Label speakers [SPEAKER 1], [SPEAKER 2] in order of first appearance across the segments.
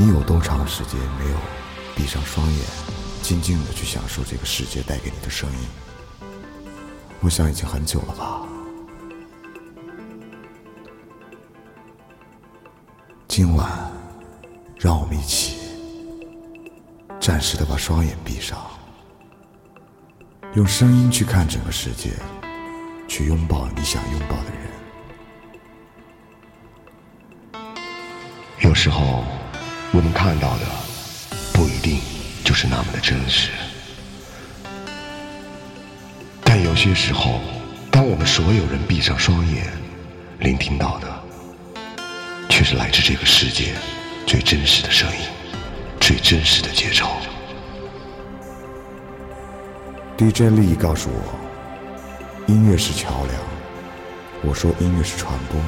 [SPEAKER 1] 你有多长时间没有闭上双眼，静静的去享受这个世界带给你的声音？我想已经很久了吧。今晚，让我们一起暂时的把双眼闭上，用声音去看整个世界，去拥抱你想拥抱的人。
[SPEAKER 2] 有时候。看到的不一定就是那么的真实，但有些时候，当我们所有人闭上双眼，聆听到的，却是来自这个世界最真实的声音，最真实的节奏。
[SPEAKER 1] DJ 利益告诉我，音乐是桥梁，我说音乐是传播，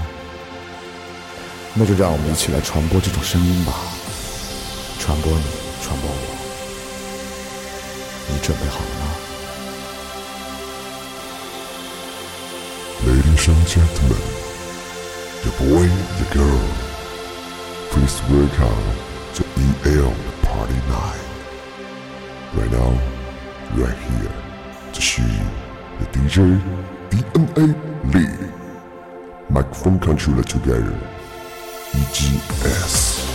[SPEAKER 1] 那就让我们一起来传播这种声音吧。传播你，传播我，你准备好了吗
[SPEAKER 3] ？Ladies and gentlemen, the boy, the girl, please welcome to E.L. Party Night. Right now, right here, 这是 the DJ DNA Lee. Microphone controller together. EGS.